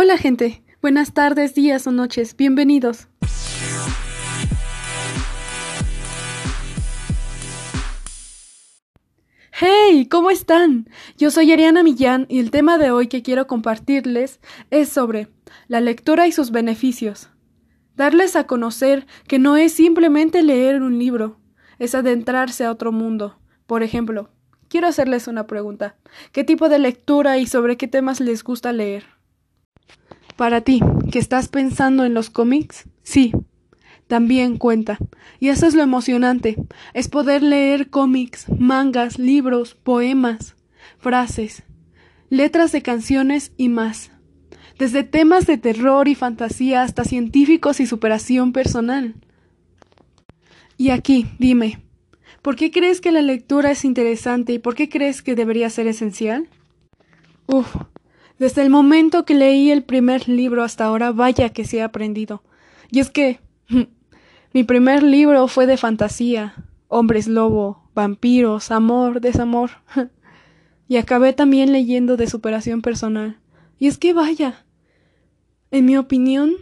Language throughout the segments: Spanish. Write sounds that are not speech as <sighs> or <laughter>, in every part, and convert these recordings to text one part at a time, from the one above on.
Hola gente, buenas tardes, días o noches, bienvenidos. ¡Hey! ¿Cómo están? Yo soy Ariana Millán y el tema de hoy que quiero compartirles es sobre la lectura y sus beneficios. Darles a conocer que no es simplemente leer un libro, es adentrarse a otro mundo. Por ejemplo, quiero hacerles una pregunta. ¿Qué tipo de lectura y sobre qué temas les gusta leer? Para ti, que estás pensando en los cómics, sí, también cuenta. Y eso es lo emocionante, es poder leer cómics, mangas, libros, poemas, frases, letras de canciones y más. Desde temas de terror y fantasía hasta científicos y superación personal. Y aquí, dime, ¿por qué crees que la lectura es interesante y por qué crees que debería ser esencial? Uf, desde el momento que leí el primer libro hasta ahora, vaya que se ha aprendido. Y es que <laughs> Mi primer libro fue de fantasía, hombres lobo, vampiros, amor, desamor. <laughs> y acabé también leyendo de superación personal. Y es que vaya, en mi opinión,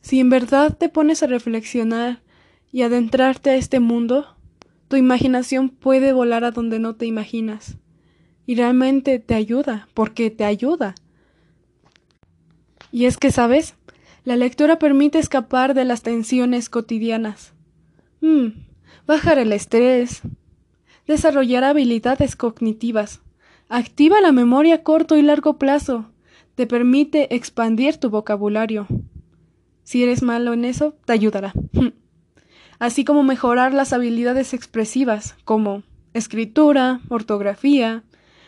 si en verdad te pones a reflexionar y adentrarte a este mundo, tu imaginación puede volar a donde no te imaginas. Y realmente te ayuda, porque te ayuda. Y es que, ¿sabes? La lectura permite escapar de las tensiones cotidianas. Mm, bajar el estrés. Desarrollar habilidades cognitivas. Activa la memoria a corto y largo plazo. Te permite expandir tu vocabulario. Si eres malo en eso, te ayudará. Así como mejorar las habilidades expresivas, como escritura, ortografía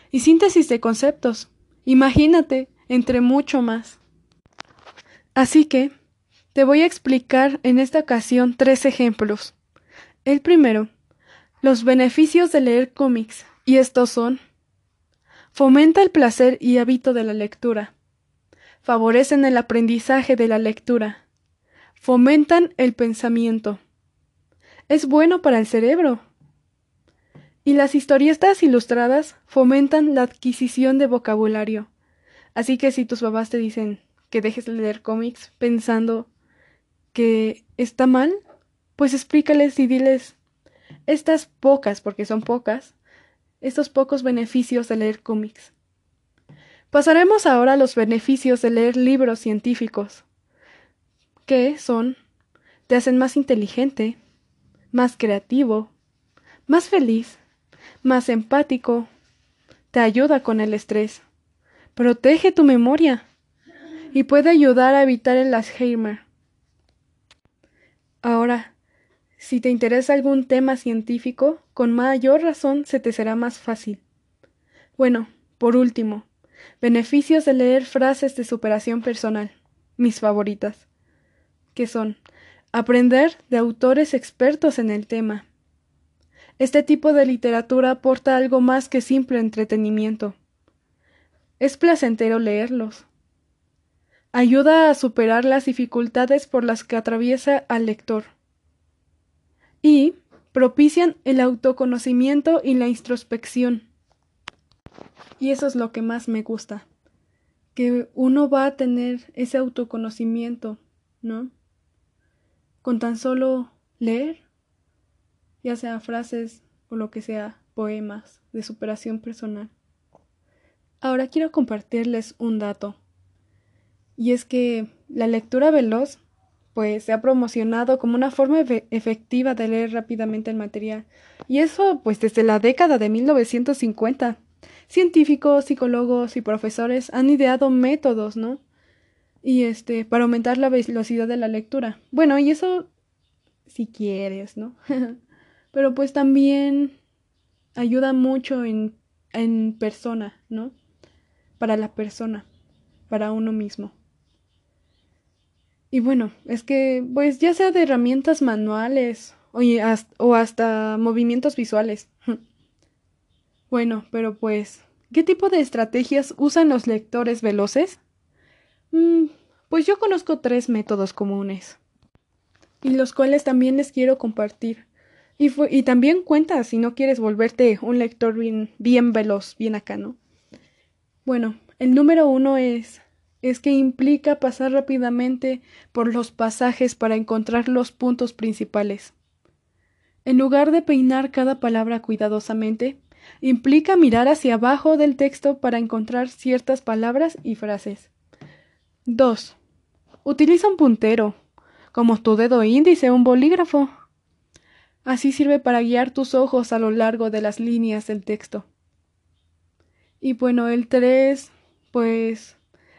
y síntesis de conceptos. Imagínate, entre mucho más. Así que, te voy a explicar en esta ocasión tres ejemplos. El primero, los beneficios de leer cómics, y estos son Fomenta el placer y hábito de la lectura. Favorecen el aprendizaje de la lectura. Fomentan el pensamiento. Es bueno para el cerebro. Y las historietas ilustradas fomentan la adquisición de vocabulario. Así que si tus papás te dicen, que dejes de leer cómics pensando que está mal, pues explícales y diles estas pocas, porque son pocas, estos pocos beneficios de leer cómics. Pasaremos ahora a los beneficios de leer libros científicos, que son te hacen más inteligente, más creativo, más feliz, más empático, te ayuda con el estrés, protege tu memoria, y puede ayudar a evitar el Alzheimer. Ahora, si te interesa algún tema científico, con mayor razón se te será más fácil. Bueno, por último, beneficios de leer frases de superación personal, mis favoritas, que son aprender de autores expertos en el tema. Este tipo de literatura aporta algo más que simple entretenimiento. Es placentero leerlos, ayuda a superar las dificultades por las que atraviesa al lector y propician el autoconocimiento y la introspección. Y eso es lo que más me gusta, que uno va a tener ese autoconocimiento, ¿no? Con tan solo leer, ya sea frases o lo que sea, poemas de superación personal. Ahora quiero compartirles un dato y es que la lectura veloz pues se ha promocionado como una forma efectiva de leer rápidamente el material. Y eso pues desde la década de 1950. Científicos, psicólogos y profesores han ideado métodos, ¿no? Y este, para aumentar la velocidad de la lectura. Bueno, y eso si quieres, ¿no? <laughs> Pero pues también ayuda mucho en, en persona, ¿no? Para la persona, para uno mismo. Y bueno, es que, pues ya sea de herramientas manuales o, o hasta movimientos visuales. <laughs> bueno, pero pues, ¿qué tipo de estrategias usan los lectores veloces? Mm, pues yo conozco tres métodos comunes. Y los cuales también les quiero compartir. Y, y también cuenta si no quieres volverte un lector bien, bien veloz, bien acá, ¿no? Bueno, el número uno es es que implica pasar rápidamente por los pasajes para encontrar los puntos principales. En lugar de peinar cada palabra cuidadosamente, implica mirar hacia abajo del texto para encontrar ciertas palabras y frases. 2. Utiliza un puntero, como tu dedo índice o un bolígrafo. Así sirve para guiar tus ojos a lo largo de las líneas del texto. Y bueno, el 3, pues,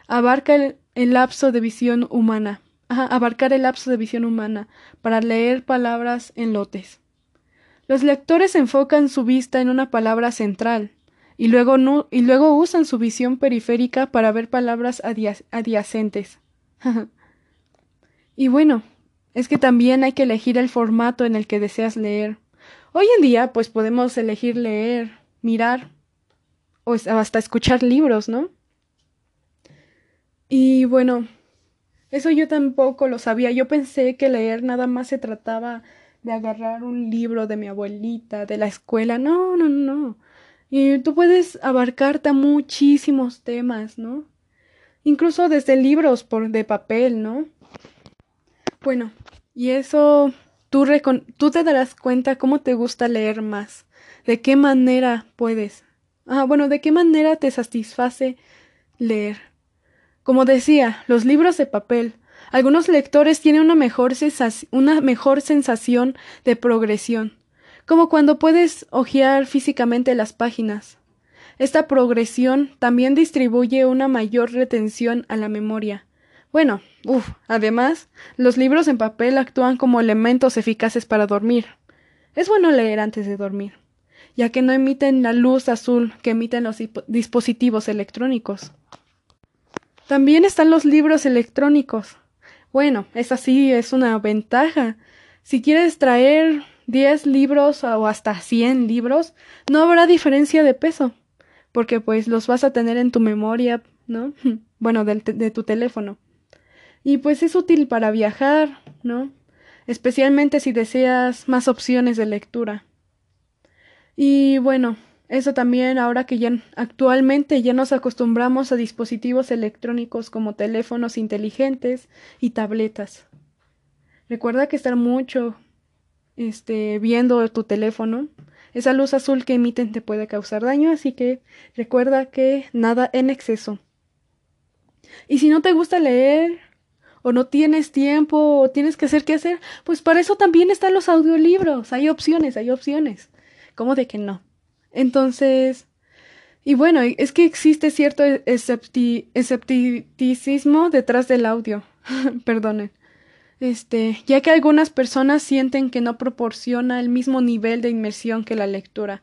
abarca el, lapso de visión humana. abarcar el lapso de visión humana para leer palabras en lotes. Los lectores enfocan su vista en una palabra central y luego, y luego usan su visión periférica para ver palabras adyacentes. <laughs> y bueno, es que también hay que elegir el formato en el que deseas leer. Hoy en día, pues podemos elegir leer, mirar o hasta escuchar libros, ¿no? Y bueno, eso yo tampoco lo sabía. Yo pensé que leer nada más se trataba de agarrar un libro de mi abuelita, de la escuela. No, no, no. Y tú puedes abarcarte muchísimos temas, ¿no? Incluso desde libros por de papel, ¿no? Bueno, y eso tú te darás cuenta cómo te gusta leer más, de qué manera puedes. Ah, bueno, de qué manera te satisface leer. Como decía, los libros de papel. Algunos lectores tienen una mejor, una mejor sensación de progresión, como cuando puedes hojear físicamente las páginas. Esta progresión también distribuye una mayor retención a la memoria. Bueno, uff, además, los libros en papel actúan como elementos eficaces para dormir. Es bueno leer antes de dormir, ya que no emiten la luz azul que emiten los dispositivos electrónicos. También están los libros electrónicos. Bueno, esa sí es una ventaja. Si quieres traer 10 libros o hasta 100 libros, no habrá diferencia de peso, porque pues los vas a tener en tu memoria, ¿no? <laughs> Bueno, de tu teléfono. Y pues es útil para viajar, ¿no? Especialmente si deseas más opciones de lectura. Y bueno, eso también ahora que ya actualmente ya nos acostumbramos a dispositivos electrónicos como teléfonos inteligentes y tabletas. Recuerda que estar mucho este viendo tu teléfono, esa luz azul que emiten te puede causar daño, así que recuerda que nada en exceso. Y si no te gusta leer o no tienes tiempo o tienes que hacer qué hacer, pues para eso también están los audiolibros. Hay opciones, hay opciones. ¿Cómo de que no? Entonces, y bueno, es que existe cierto escepticismo detrás del audio. <laughs> Perdonen. Este, ya que algunas personas sienten que no proporciona el mismo nivel de inmersión que la lectura.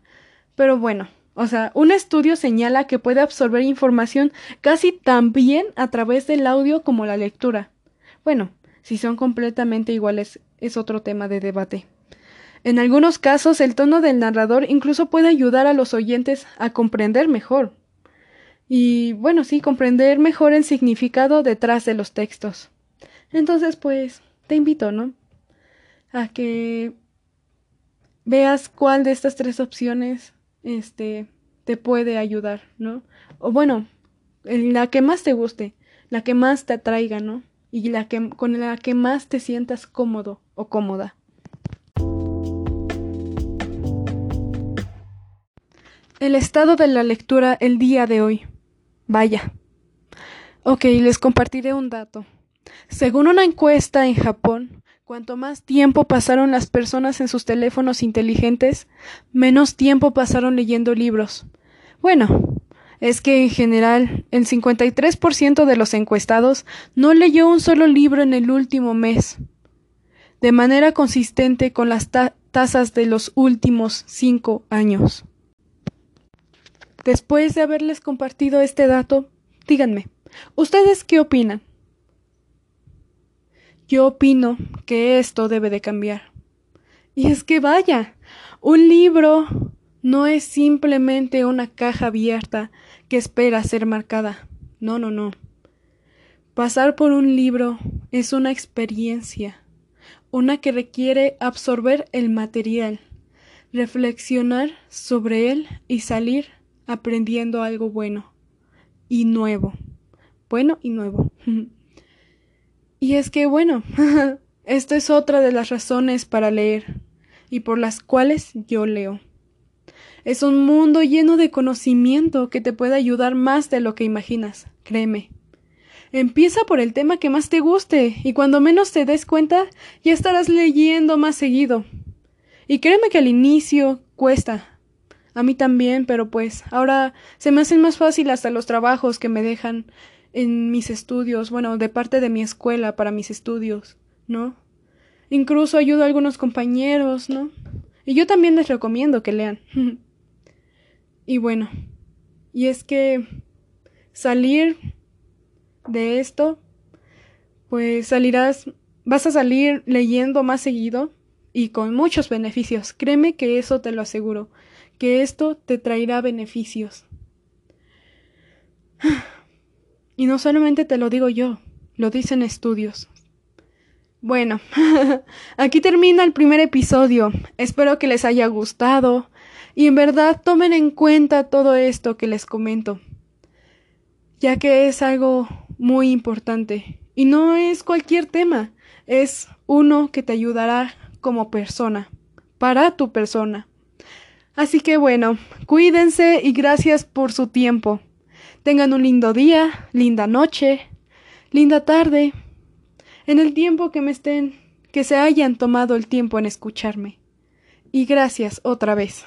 Pero bueno, o sea, un estudio señala que puede absorber información casi tan bien a través del audio como la lectura. Bueno, si son completamente iguales es otro tema de debate. En algunos casos, el tono del narrador incluso puede ayudar a los oyentes a comprender mejor. Y bueno, sí, comprender mejor el significado detrás de los textos. Entonces, pues, te invito, ¿no? A que veas cuál de estas tres opciones este te puede ayudar, ¿no? O bueno, la que más te guste, la que más te atraiga, ¿no? Y la que con la que más te sientas cómodo o cómoda. El estado de la lectura el día de hoy. Vaya. Ok, les compartiré un dato. Según una encuesta en Japón, cuanto más tiempo pasaron las personas en sus teléfonos inteligentes, menos tiempo pasaron leyendo libros. Bueno, es que en general el 53% de los encuestados no leyó un solo libro en el último mes, de manera consistente con las tasas de los últimos cinco años. Después de haberles compartido este dato, díganme, ¿ustedes qué opinan? Yo opino que esto debe de cambiar. Y es que vaya, un libro no es simplemente una caja abierta que espera ser marcada. No, no, no. Pasar por un libro es una experiencia, una que requiere absorber el material, reflexionar sobre él y salir aprendiendo algo bueno y nuevo. bueno y nuevo. <laughs> y es que, bueno, <laughs> esta es otra de las razones para leer y por las cuales yo leo. Es un mundo lleno de conocimiento que te puede ayudar más de lo que imaginas, créeme. Empieza por el tema que más te guste y cuando menos te des cuenta ya estarás leyendo más seguido. Y créeme que al inicio cuesta. A mí también, pero pues ahora se me hacen más fácil hasta los trabajos que me dejan en mis estudios, bueno, de parte de mi escuela para mis estudios, ¿no? Incluso ayudo a algunos compañeros, ¿no? Y yo también les recomiendo que lean. <laughs> y bueno, y es que salir de esto, pues salirás, vas a salir leyendo más seguido y con muchos beneficios. Créeme que eso te lo aseguro, que esto te traerá beneficios. <sighs> Y no solamente te lo digo yo, lo dicen estudios. Bueno, <laughs> aquí termina el primer episodio. Espero que les haya gustado y en verdad tomen en cuenta todo esto que les comento, ya que es algo muy importante y no es cualquier tema, es uno que te ayudará como persona, para tu persona. Así que bueno, cuídense y gracias por su tiempo. Tengan un lindo día, linda noche, linda tarde, en el tiempo que me estén, que se hayan tomado el tiempo en escucharme. Y gracias otra vez.